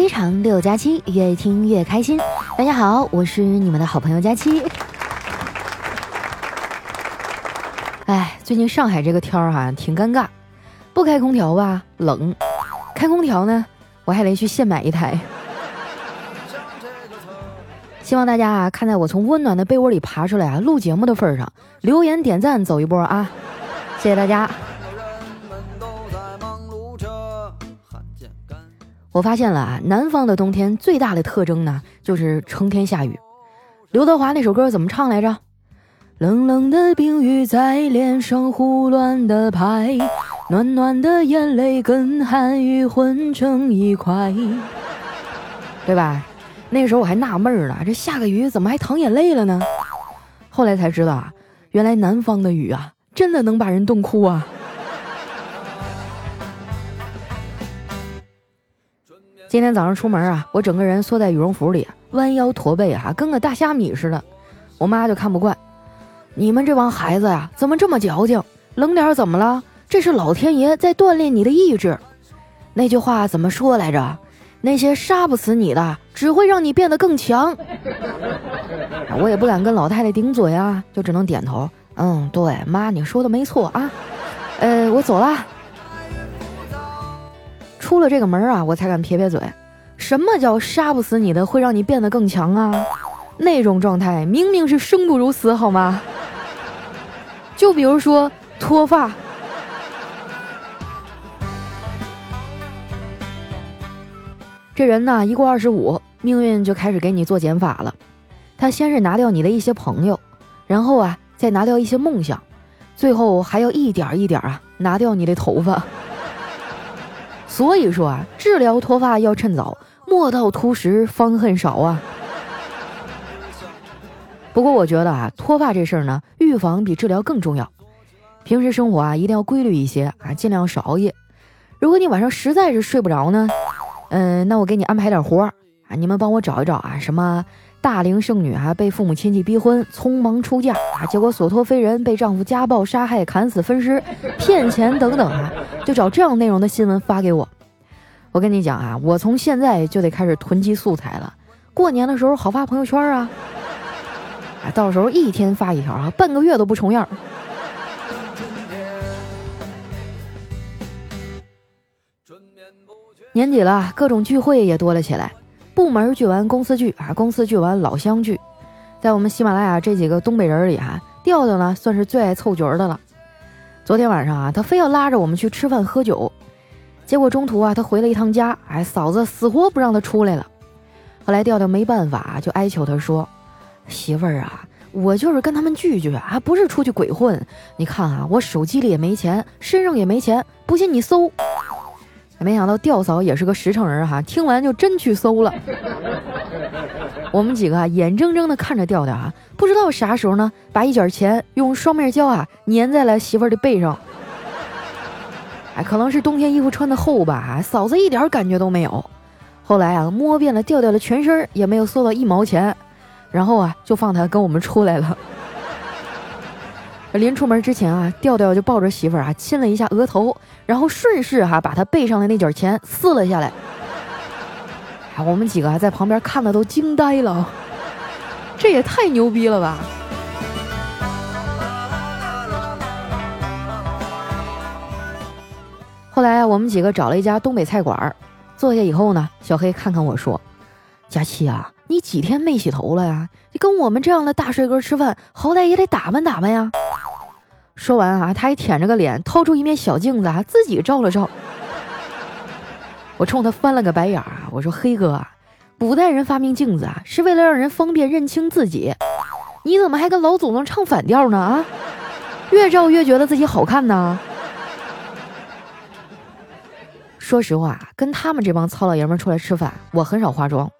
非常六加七，越听越开心。大家好，我是你们的好朋友佳期。哎，最近上海这个天儿哈挺尴尬，不开空调吧冷，开空调呢我还得去现买一台。希望大家啊看在我从温暖的被窝里爬出来啊录节目的份上，留言点赞走一波啊！谢谢大家。我发现了啊，南方的冬天最大的特征呢，就是成天下雨。刘德华那首歌怎么唱来着？冷冷的冰雨在脸上胡乱的拍，暖暖的眼泪跟寒雨混成一块，对吧？那时候我还纳闷儿了，这下个雨怎么还淌眼泪了呢？后来才知道啊，原来南方的雨啊，真的能把人冻哭啊。今天早上出门啊，我整个人缩在羽绒服里，弯腰驼背啊，跟个大虾米似的。我妈就看不惯，你们这帮孩子呀，怎么这么矫情？冷点怎么了？这是老天爷在锻炼你的意志。那句话怎么说来着？那些杀不死你的，只会让你变得更强。我也不敢跟老太太顶嘴啊，就只能点头。嗯，对，妈，你说的没错啊。呃，我走了。出了这个门啊，我才敢撇撇嘴。什么叫杀不死你的，会让你变得更强啊？那种状态明明是生不如死，好吗？就比如说脱发。这人呢，一过二十五，命运就开始给你做减法了。他先是拿掉你的一些朋友，然后啊，再拿掉一些梦想，最后还要一点一点啊，拿掉你的头发。所以说啊，治疗脱发要趁早，莫到秃时方恨少啊。不过我觉得啊，脱发这事儿呢，预防比治疗更重要。平时生活啊，一定要规律一些啊，尽量少熬夜。如果你晚上实在是睡不着呢，嗯，那我给你安排点活儿啊，你们帮我找一找啊，什么？大龄剩女啊，被父母亲戚逼婚，匆忙出嫁啊，结果所托非人，被丈夫家暴、杀害、砍死、分尸、骗钱等等啊，就找这样内容的新闻发给我。我跟你讲啊，我从现在就得开始囤积素材了，过年的时候好发朋友圈啊，啊，到时候一天发一条啊，半个月都不重样。年底了，各种聚会也多了起来。部门聚完公司聚啊，公司聚完老乡聚，在我们喜马拉雅这几个东北人里哈，调调呢算是最爱凑角的了。昨天晚上啊，他非要拉着我们去吃饭喝酒，结果中途啊，他回了一趟家，哎，嫂子死活不让他出来了。后来调调没办法，就哀求他说：“媳妇儿啊，我就是跟他们聚聚啊，不是出去鬼混。你看啊，我手机里也没钱，身上也没钱，不信你搜。”没想到吊嫂也是个实诚人哈，听完就真去搜了。我们几个啊，眼睁睁的看着调调啊，不知道啥时候呢，把一卷钱用双面胶啊粘在了媳妇儿的背上。哎，可能是冬天衣服穿的厚吧，嫂子一点感觉都没有。后来啊，摸遍了调调的全身，也没有搜到一毛钱，然后啊，就放他跟我们出来了。临出门之前啊，调调就抱着媳妇儿啊亲了一下额头，然后顺势哈把他背上的那卷钱撕了下来。我们几个还在旁边看的都惊呆了，这也太牛逼了吧！后来，我们几个找了一家东北菜馆，坐下以后呢，小黑看看我说：“佳琪啊，你几天没洗头了呀？你跟我们这样的大帅哥吃饭，好歹也得打扮打扮呀。”说完啊，他还舔着个脸，掏出一面小镜子啊，自己照了照。我冲他翻了个白眼啊，我说：“黑哥，古代人发明镜子啊，是为了让人方便认清自己。你怎么还跟老祖宗唱反调呢？啊，越照越觉得自己好看呢。”说实话，跟他们这帮糙老爷们出来吃饭，我很少化妆。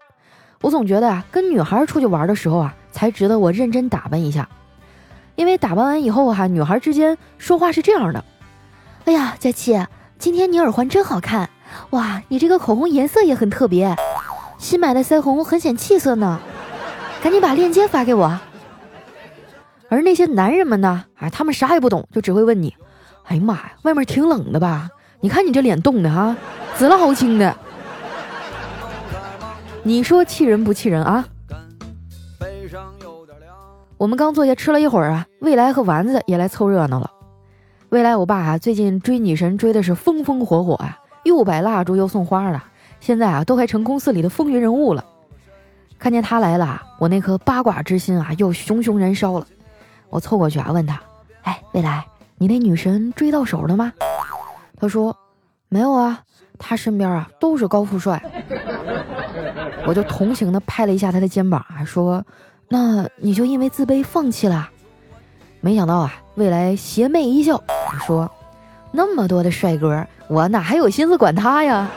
我总觉得啊，跟女孩出去玩的时候啊，才值得我认真打扮一下。因为打扮完以后哈，女孩之间说话是这样的：“哎呀，佳琪，今天你耳环真好看，哇，你这个口红颜色也很特别，新买的腮红很显气色呢，赶紧把链接发给我。”而那些男人们呢，哎，他们啥也不懂，就只会问你：“哎呀妈呀，外面挺冷的吧？你看你这脸冻的哈，紫了好青的。”你说气人不气人啊？我们刚坐下吃了一会儿啊，未来和丸子也来凑热闹了。未来，我爸啊，最近追女神追的是风风火火啊，又摆蜡烛又送花的，现在啊，都快成公司里的风云人物了。看见他来了，我那颗八卦之心啊，又熊熊燃烧了。我凑过去啊，问他：“哎，未来，你那女神追到手了吗？”他说：“没有啊，他身边啊都是高富帅。”我就同情的拍了一下他的肩膀啊，说。那你就因为自卑放弃了？没想到啊，未来邪魅一笑，说：“那么多的帅哥，我哪还有心思管他呀？”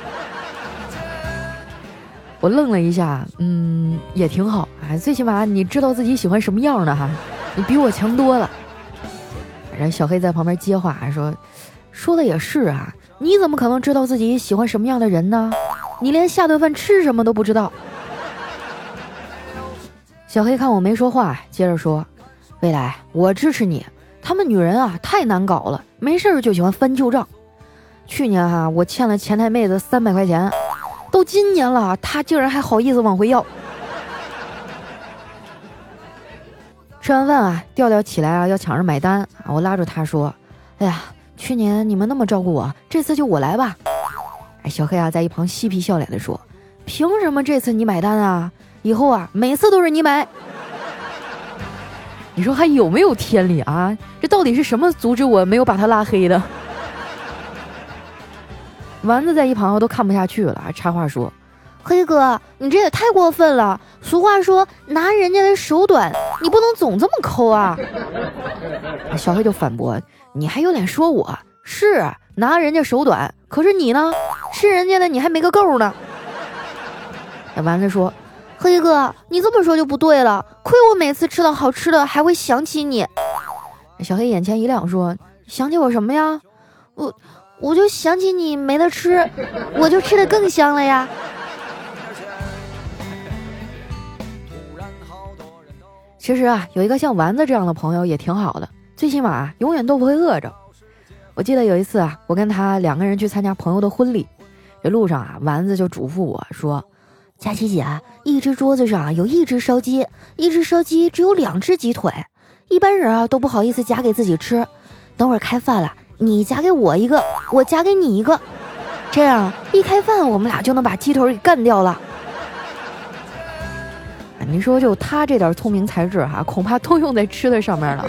我愣了一下，嗯，也挺好啊，最起码你知道自己喜欢什么样的哈，你比我强多了。然后小黑在旁边接话说：“说的也是啊，你怎么可能知道自己喜欢什么样的人呢？你连下顿饭吃什么都不知道。”小黑看我没说话，接着说：“未来，我支持你。他们女人啊，太难搞了，没事就喜欢翻旧账。去年哈，我欠了前台妹子三百块钱，都今年了，她竟然还好意思往回要。”吃完饭啊，调调起来啊，要抢着买单啊，我拉住他说：“哎呀，去年你们那么照顾我，这次就我来吧。”哎，小黑啊，在一旁嬉皮笑脸的说：“凭什么这次你买单啊？”以后啊，每次都是你买，你说还有没有天理啊？这到底是什么阻止我没有把他拉黑的？丸子在一旁都看不下去了，插话说：“黑哥，你这也太过分了！俗话说拿人家的手短，你不能总这么抠啊！” 小黑就反驳：“你还有脸说我是拿人家手短？可是你呢，吃人家的你还没个够呢。”丸子说。黑哥，你这么说就不对了。亏我每次吃到好吃的还会想起你。小黑眼前一亮，说：“想起我什么呀？我我就想起你没得吃，我就吃的更香了呀。”其实啊，有一个像丸子这样的朋友也挺好的，最起码永远都不会饿着。我记得有一次啊，我跟他两个人去参加朋友的婚礼，这路上啊，丸子就嘱咐我说。佳琪姐，一只桌子上有一只烧鸡，一只烧鸡只有两只鸡腿，一般人啊都不好意思夹给自己吃。等会儿开饭了，你夹给我一个，我夹给你一个，这样一开饭，我们俩就能把鸡腿给干掉了。你说就他这点聪明才智哈，恐怕都用在吃的上面了。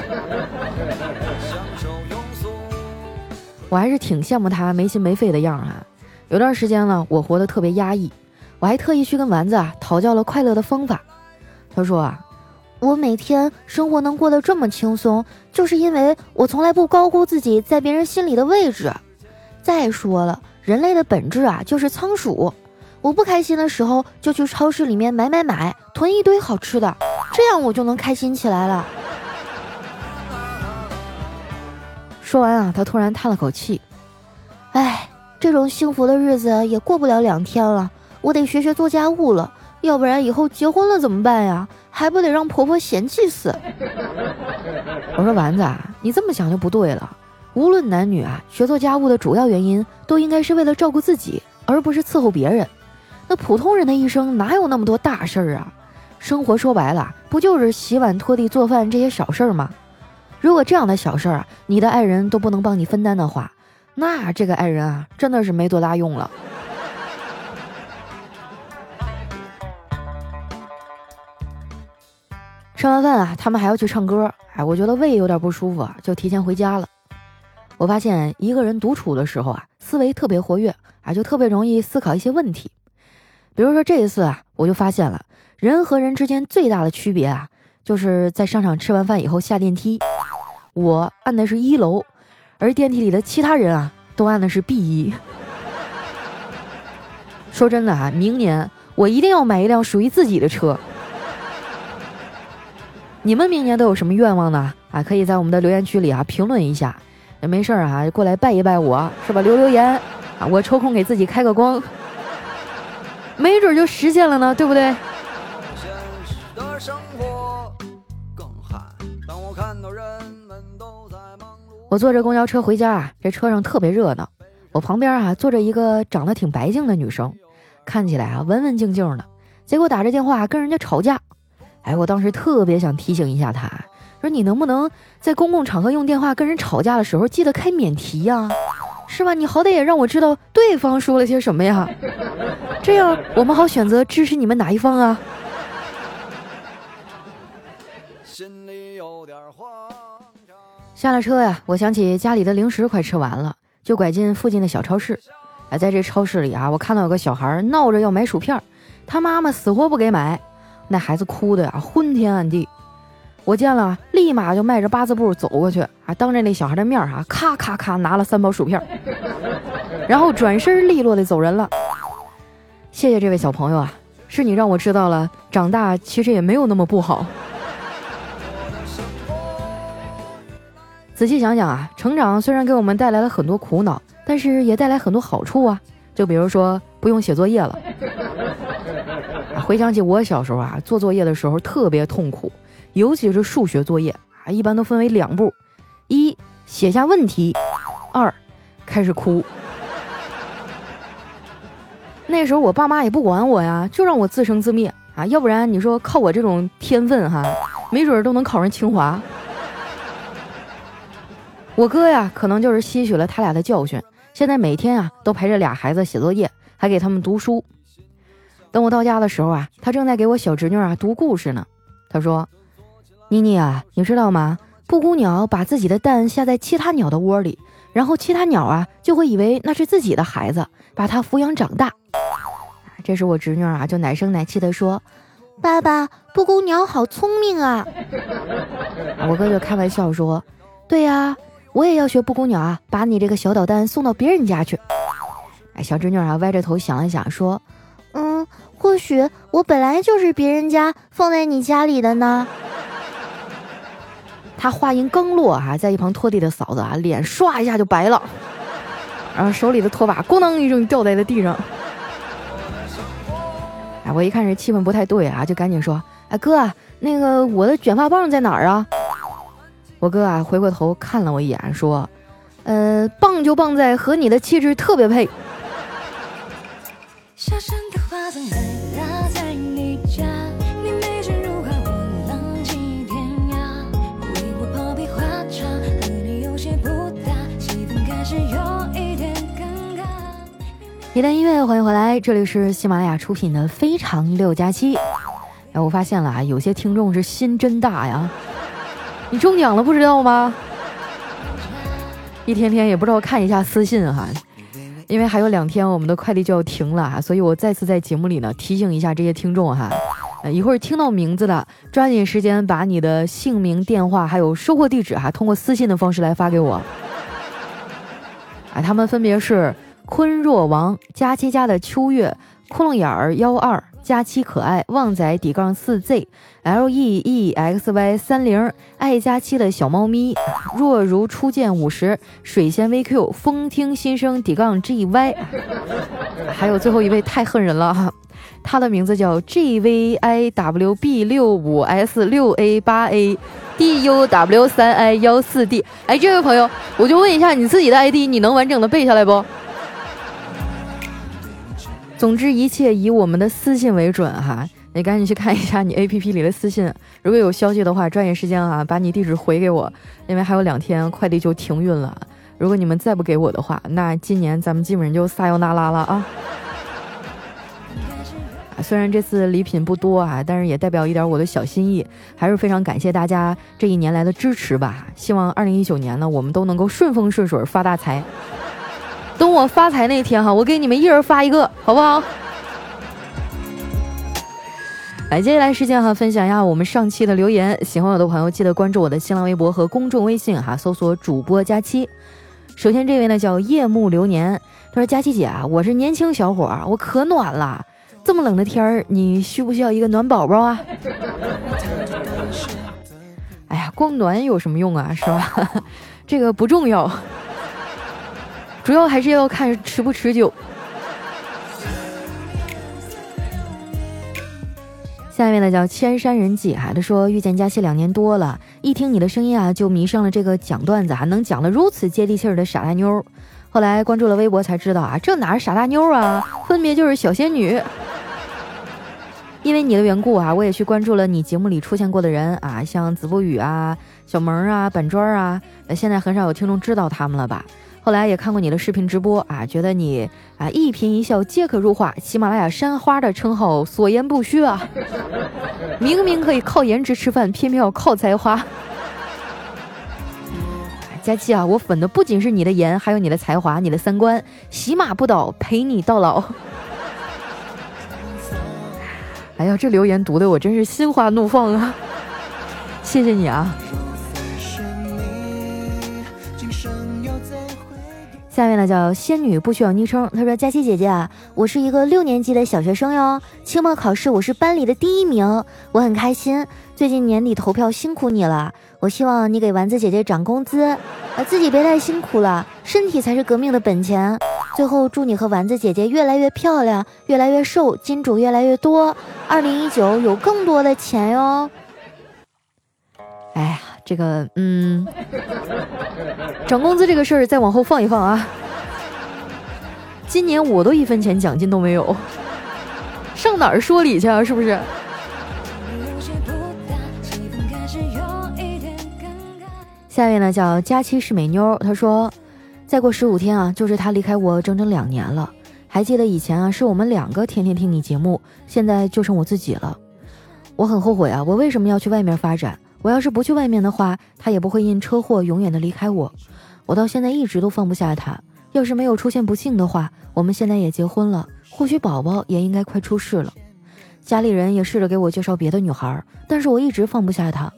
我还是挺羡慕他没心没肺的样儿哈。有段时间呢，我活得特别压抑。我还特意去跟丸子啊讨教了快乐的方法。他说啊，我每天生活能过得这么轻松，就是因为我从来不高估自己在别人心里的位置。再说了，人类的本质啊就是仓鼠。我不开心的时候就去超市里面买买买，囤一堆好吃的，这样我就能开心起来了。说完啊，他突然叹了口气，哎，这种幸福的日子也过不了两天了。我得学学做家务了，要不然以后结婚了怎么办呀？还不得让婆婆嫌弃死？我说丸子，你这么想就不对了。无论男女啊，学做家务的主要原因都应该是为了照顾自己，而不是伺候别人。那普通人的一生哪有那么多大事儿啊？生活说白了，不就是洗碗、拖地、做饭这些小事儿吗？如果这样的小事儿啊，你的爱人都不能帮你分担的话，那这个爱人啊，真的是没多大用了。吃完饭啊，他们还要去唱歌。哎，我觉得胃有点不舒服啊，就提前回家了。我发现一个人独处的时候啊，思维特别活跃啊，就特别容易思考一些问题。比如说这一次啊，我就发现了人和人之间最大的区别啊，就是在商场吃完饭以后下电梯，我按的是一楼，而电梯里的其他人啊，都按的是 B 一。说真的啊，明年我一定要买一辆属于自己的车。你们明年都有什么愿望呢？啊，可以在我们的留言区里啊评论一下。也没事儿啊，过来拜一拜我，是吧？留留言啊，我抽空给自己开个光，没准就实现了呢，对不对？我坐着公交车回家啊，这车上特别热闹。我旁边啊坐着一个长得挺白净的女生，看起来啊文文静静的，结果打着电话跟人家吵架。哎，我当时特别想提醒一下他，说你能不能在公共场合用电话跟人吵架的时候记得开免提呀？是吧？你好歹也让我知道对方说了些什么呀，这样我们好选择支持你们哪一方啊。心里有点慌 下了车呀，我想起家里的零食快吃完了，就拐进附近的小超市。哎，在这超市里啊，我看到有个小孩闹着要买薯片，他妈妈死活不给买。那孩子哭的呀，昏天暗地。我见了，立马就迈着八字步走过去，啊，当着那小孩的面儿哈，咔咔咔拿了三包薯片，然后转身利落的走人了。谢谢这位小朋友啊，是你让我知道了，长大其实也没有那么不好。仔细想想啊，成长虽然给我们带来了很多苦恼，但是也带来很多好处啊。就比如说，不用写作业了。回想起我小时候啊，做作业的时候特别痛苦，尤其是数学作业啊，一般都分为两步：一写下问题，二开始哭。那时候我爸妈也不管我呀，就让我自生自灭啊，要不然你说靠我这种天分哈，没准都能考上清华。我哥呀，可能就是吸取了他俩的教训，现在每天啊都陪着俩孩子写作业，还给他们读书。等我到家的时候啊，他正在给我小侄女啊读故事呢。他说：“妮妮啊，你知道吗？布谷鸟把自己的蛋下在其他鸟的窝里，然后其他鸟啊就会以为那是自己的孩子，把它抚养长大。”这时我侄女啊就奶声奶气的说：“爸爸，布谷鸟好聪明啊！”我哥就开玩笑说：“对呀，我也要学布谷鸟啊，把你这个小捣蛋送到别人家去。”哎，小侄女啊歪着头想了想说：“嗯。”或许我本来就是别人家放在你家里的呢。他话音刚落啊，在一旁拖地的嫂子啊，脸唰一下就白了，然后手里的拖把咣当一声掉在了地上。哎，我一看这气氛不太对啊，就赶紧说：“哎哥，那个我的卷发棒在哪儿啊？”我哥啊回过头看了我一眼，说：“呃，棒就棒在和你的气质特别配。”一段音乐，欢迎回来，这里是喜马拉雅出品的《非常六加七》。哎，我发现了啊，有些听众是心真大呀，你中奖了不知道吗？一天天也不知道看一下私信哈，因为还有两天我们的快递就要停了哈，所以我再次在节目里呢提醒一下这些听众哈，呃，一会儿听到名字的，抓紧时间把你的姓名、电话还有收货地址哈，通过私信的方式来发给我。啊，他们分别是。坤若王佳期家的秋月，窟窿眼儿幺二佳期可爱旺仔底杠四 Z L E E X Y 三零爱佳期的小猫咪若如初见五十水仙 VQ 风听心声底杠 G Y，还有最后一位太恨人了哈，他的名字叫 G V I W B 六五 S 六 A 八 A D U W 三 I 幺四 D。哎，这位朋友，我就问一下你自己的 ID，你能完整的背下来不？总之一切以我们的私信为准哈，你赶紧去看一下你 A P P 里的私信，如果有消息的话，抓紧时间啊，把你地址回给我，因为还有两天快递就停运了。如果你们再不给我的话，那今年咱们基本上就撒由那拉了啊！虽然这次礼品不多啊，但是也代表一点我的小心意，还是非常感谢大家这一年来的支持吧。希望二零一九年呢，我们都能够顺风顺水发大财。等我发财那天哈，我给你们一人发一个，好不好？来，接下来时间哈，分享一下我们上期的留言。喜欢我的朋友，记得关注我的新浪微博和公众微信哈，搜索主播佳期。首先这位呢叫夜幕流年，他说：“佳期姐啊，我是年轻小伙，我可暖了。这么冷的天儿，你需不需要一个暖宝宝啊？”哎呀，光暖有什么用啊，是吧？这个不重要。主要还是要看持不持久。下面呢叫千山人迹，孩子说遇见佳期两年多了，一听你的声音啊，就迷上了这个讲段子还能讲的如此接地气儿的傻大妞。后来关注了微博才知道啊，这哪是傻大妞啊，分别就是小仙女。因为你的缘故啊，我也去关注了你节目里出现过的人啊，像子不语啊、小萌啊、板砖啊，现在很少有听众知道他们了吧？后来也看过你的视频直播啊，觉得你啊一颦一笑皆可入画，喜马拉雅山花的称号所言不虚啊！明明可以靠颜值吃饭，偏偏要靠才华。佳期啊，我粉的不仅是你的颜，还有你的才华、你的三观，喜马不倒，陪你到老。哎呀，这留言读的我真是心花怒放啊！谢谢你啊。下面呢叫仙女不需要昵称。她说：“佳琪姐姐啊，我是一个六年级的小学生哟。期末考试我是班里的第一名，我很开心。最近年底投票辛苦你了，我希望你给丸子姐姐涨工资，啊自己别太辛苦了，身体才是革命的本钱。最后祝你和丸子姐姐越来越漂亮，越来越瘦，金主越来越多，二零一九有更多的钱哟。”哎呀。这个，嗯，涨工资这个事儿再往后放一放啊。今年我都一分钱奖金都没有，上哪儿说理去啊？是不是？下面呢叫佳期是美妞，她说，再过十五天啊，就是他离开我整整两年了。还记得以前啊，是我们两个天天听你节目，现在就剩我自己了。我很后悔啊，我为什么要去外面发展？我要是不去外面的话，他也不会因车祸永远的离开我。我到现在一直都放不下他。要是没有出现不幸的话，我们现在也结婚了，或许宝宝也应该快出世了。家里人也试着给我介绍别的女孩，但是我一直放不下他。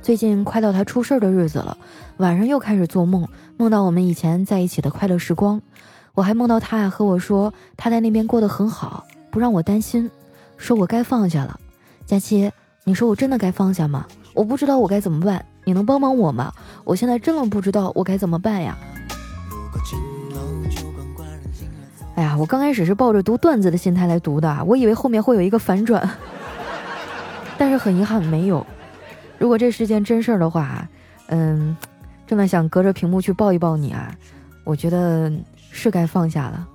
最近快到他出事的日子了，晚上又开始做梦，梦到我们以前在一起的快乐时光。我还梦到他和我说他在那边过得很好，不让我担心，说我该放下了。佳期，你说我真的该放下吗？我不知道我该怎么办，你能帮帮我吗？我现在真的不知道我该怎么办呀！哎呀，我刚开始是抱着读段子的心态来读的，我以为后面会有一个反转，但是很遗憾没有。如果这是件真事儿的话，嗯，真的想隔着屏幕去抱一抱你啊！我觉得是该放下了。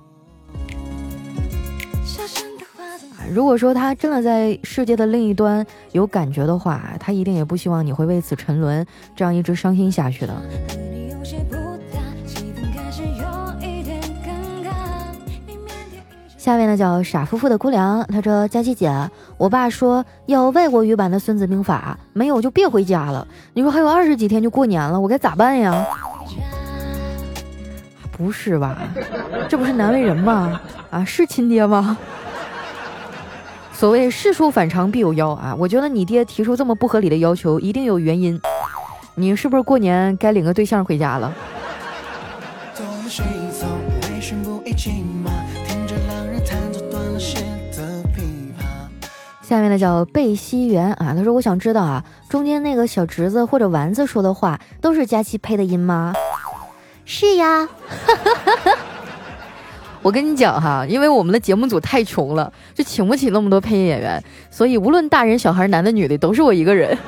如果说他真的在世界的另一端有感觉的话，他一定也不希望你会为此沉沦，这样一直伤心下去的。下面呢叫傻夫妇的姑娘，她说：“佳琪姐，我爸说要外国语版的《孙子兵法》，没有就别回家了。你说还有二十几天就过年了，我该咋办呀？” 不是吧？这不是难为人吗？啊，是亲爹吗？所谓事出反常必有妖啊！我觉得你爹提出这么不合理的要求，一定有原因。你是不是过年该领个对象回家了？下面的叫贝西元啊，他说我想知道啊，中间那个小侄子或者丸子说的话都是佳期配的音吗？是呀。我跟你讲哈，因为我们的节目组太穷了，就请不起那么多配音演员，所以无论大人小孩、男的女的，都是我一个人。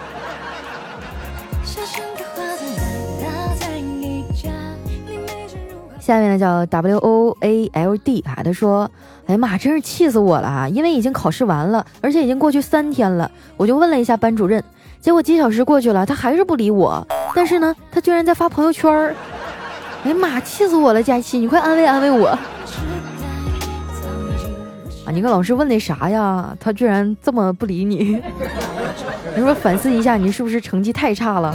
下面呢叫 W O A L D 啊，他说：“哎呀妈，真是气死我了啊！因为已经考试完了，而且已经过去三天了，我就问了一下班主任，结果几小时过去了，他还是不理我。但是呢，他居然在发朋友圈儿。哎呀妈，气死我了！佳琪，你快安慰安慰我。”啊你跟老师问那啥呀？他居然这么不理你，你说反思一下，你是不是成绩太差了？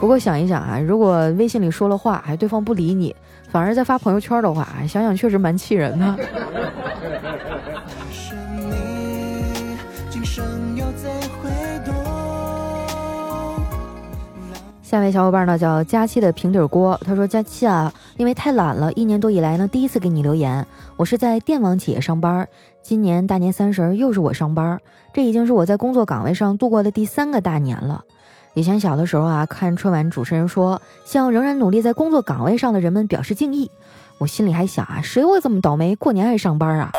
不过想一想啊，如果微信里说了话，还对方不理你，反而在发朋友圈的话，想想确实蛮气人的。下一位小伙伴呢叫佳期的平底锅，他说：“佳期啊，因为太懒了，一年多以来呢，第一次给你留言。我是在电网企业上班，今年大年三十又是我上班，这已经是我在工作岗位上度过的第三个大年了。以前小的时候啊，看春晚主持人说向仍然努力在工作岗位上的人们表示敬意，我心里还想啊，谁会这么倒霉，过年还上班啊？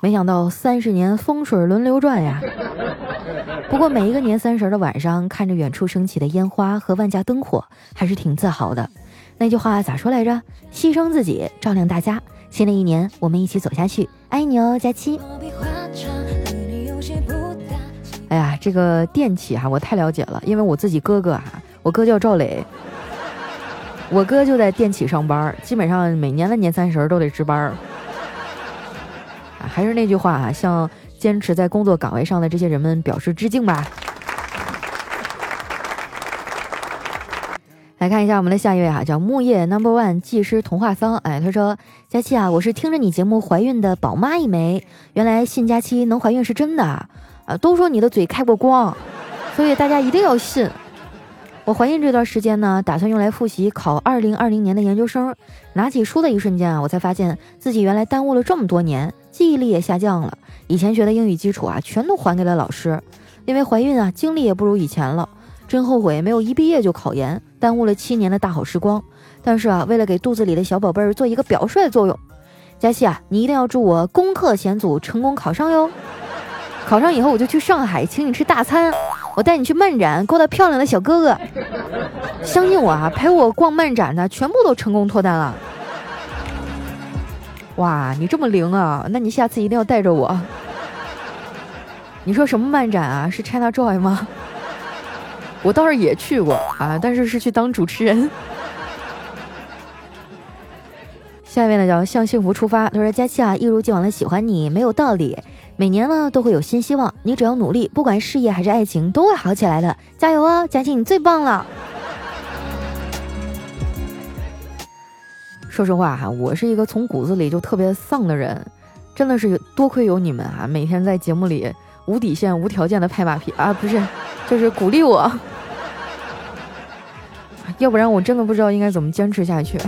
没想到三十年风水轮流转呀。”不过每一个年三十的晚上，看着远处升起的烟花和万家灯火，还是挺自豪的。那句话咋说来着？牺牲自己，照亮大家。新的一年，我们一起走下去。爱你哦，佳期。哎呀，这个电器哈，我太了解了，因为我自己哥哥啊，我哥叫赵磊，我哥就在电企上班，基本上每年的年三十都得值班。还是那句话啊，向坚持在工作岗位上的这些人们表示致敬吧。来看一下我们的下一位哈，叫木叶 Number One 技师童话桑。哎，他说：“佳期啊，我是听着你节目怀孕的宝妈一枚，原来信佳期能怀孕是真的啊！都说你的嘴开过光，所以大家一定要信。我怀孕这段时间呢，打算用来复习考二零二零年的研究生。拿起书的一瞬间啊，我才发现自己原来耽误了这么多年，记忆力也下降了。以前学的英语基础啊，全都还给了老师。因为怀孕啊，精力也不如以前了。”真后悔没有一毕业就考研，耽误了七年的大好时光。但是啊，为了给肚子里的小宝贝儿做一个表率作用，佳琪啊，你一定要祝我攻克险阻，成功考上哟！考上以后我就去上海请你吃大餐，我带你去漫展勾搭漂亮的小哥哥。相信我啊，陪我逛漫展的全部都成功脱单了。哇，你这么灵啊？那你下次一定要带着我。你说什么漫展啊？是 China Joy 吗？我倒是也去过啊，但是是去当主持人。下面呢叫向幸福出发，他说：“佳期啊，一如既往的喜欢你，没有道理。每年呢都会有新希望，你只要努力，不管事业还是爱情，都会好起来的。加油啊，佳期，你最棒了！”说实话哈，我是一个从骨子里就特别丧的人，真的是多亏有你们啊，每天在节目里无底线、无条件的拍马屁啊，不是，就是鼓励我。要不然我真的不知道应该怎么坚持下去。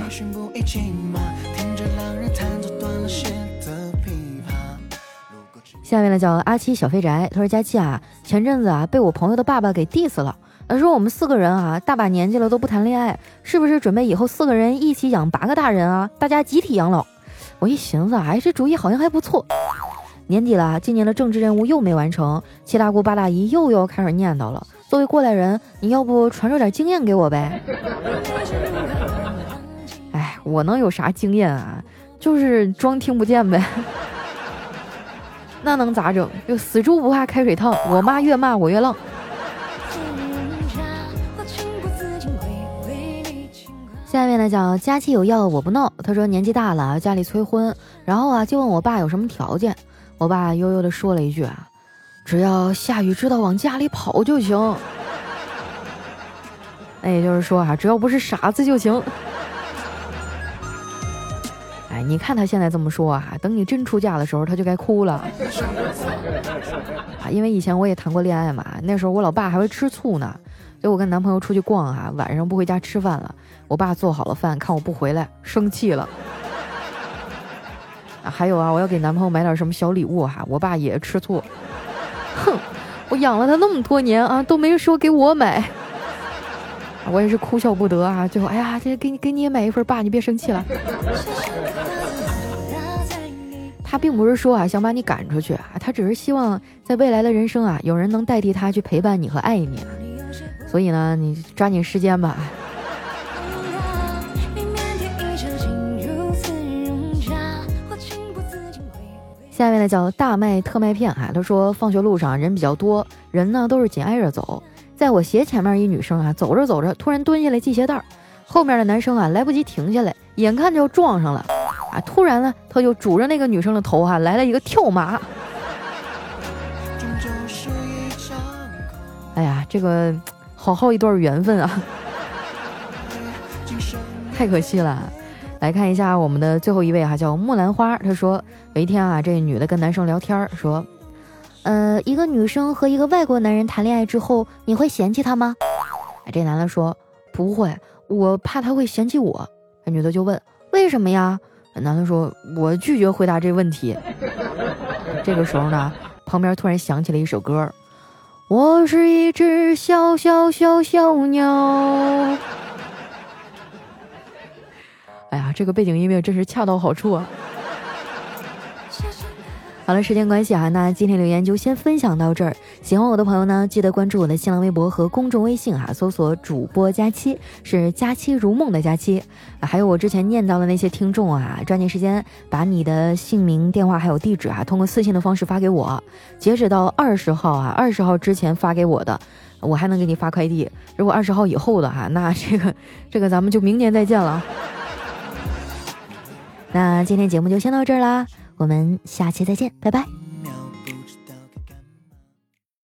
下面呢叫阿七小肥宅，他说佳期啊，前阵子啊被我朋友的爸爸给 diss 了，他说我们四个人啊大把年纪了都不谈恋爱，是不是准备以后四个人一起养八个大人啊？大家集体养老。我一寻思，哎，这主意好像还不错。年底了，今年的政治任务又没完成，七大姑八大姨又要开始念叨了。作为过来人，你要不传授点经验给我呗？哎，我能有啥经验啊？就是装听不见呗。那能咋整？就死猪不怕开水烫，我妈越骂我越浪。下面呢讲佳期有药我不闹。他说年纪大了，家里催婚，然后啊就问我爸有什么条件。我爸悠悠的说了一句啊。只要下雨知道往家里跑就行，那 也就是说啊，只要不是傻子就行。哎，你看他现在这么说啊，等你真出嫁的时候，他就该哭了。啊，因为以前我也谈过恋爱嘛，那时候我老爸还会吃醋呢。就我跟男朋友出去逛哈，晚上不回家吃饭了，我爸做好了饭，看我不回来，生气了。还有啊，我要给男朋友买点什么小礼物哈，我爸也吃醋。哼，我养了他那么多年啊，都没说给我买，我也是哭笑不得啊。最后，哎呀，这给你给你也买一份，爸，你别生气了。他并不是说啊想把你赶出去啊，他只是希望在未来的人生啊，有人能代替他去陪伴你和爱你。所以呢，你抓紧时间吧。下面呢叫大麦特麦片哈，他说放学路上人比较多，人呢都是紧挨着走，在我斜前面一女生啊，走着走着突然蹲下来系鞋带儿，后面的男生啊来不及停下来，眼看就要撞上了，啊，突然呢他就拄着那个女生的头哈来了一个跳马，哎呀，这个好好一段缘分啊，太可惜了。来看一下我们的最后一位哈，叫木兰花。他说有一天啊，这女的跟男生聊天说，呃，一个女生和一个外国男人谈恋爱之后，你会嫌弃他吗？这男的说不会，我怕他会嫌弃我。那女的就问为什么呀？男的说，我拒绝回答这问题。这个时候呢，旁边突然响起了一首歌，我是一只小小小小鸟。哎呀，这个背景音乐真是恰到好处啊！好了，时间关系啊，那今天留言就先分享到这儿。喜欢我的朋友呢，记得关注我的新浪微博和公众微信啊，搜索主播佳期，是佳期如梦的佳期。还有我之前念到的那些听众啊，抓紧时间把你的姓名、电话还有地址啊，通过私信的方式发给我。截止到二十号啊，二十号之前发给我的，我还能给你发快递。如果二十号以后的哈，那这个 这个咱们就明年再见了。那今天节目就先到这儿啦。我们下期再见，拜拜。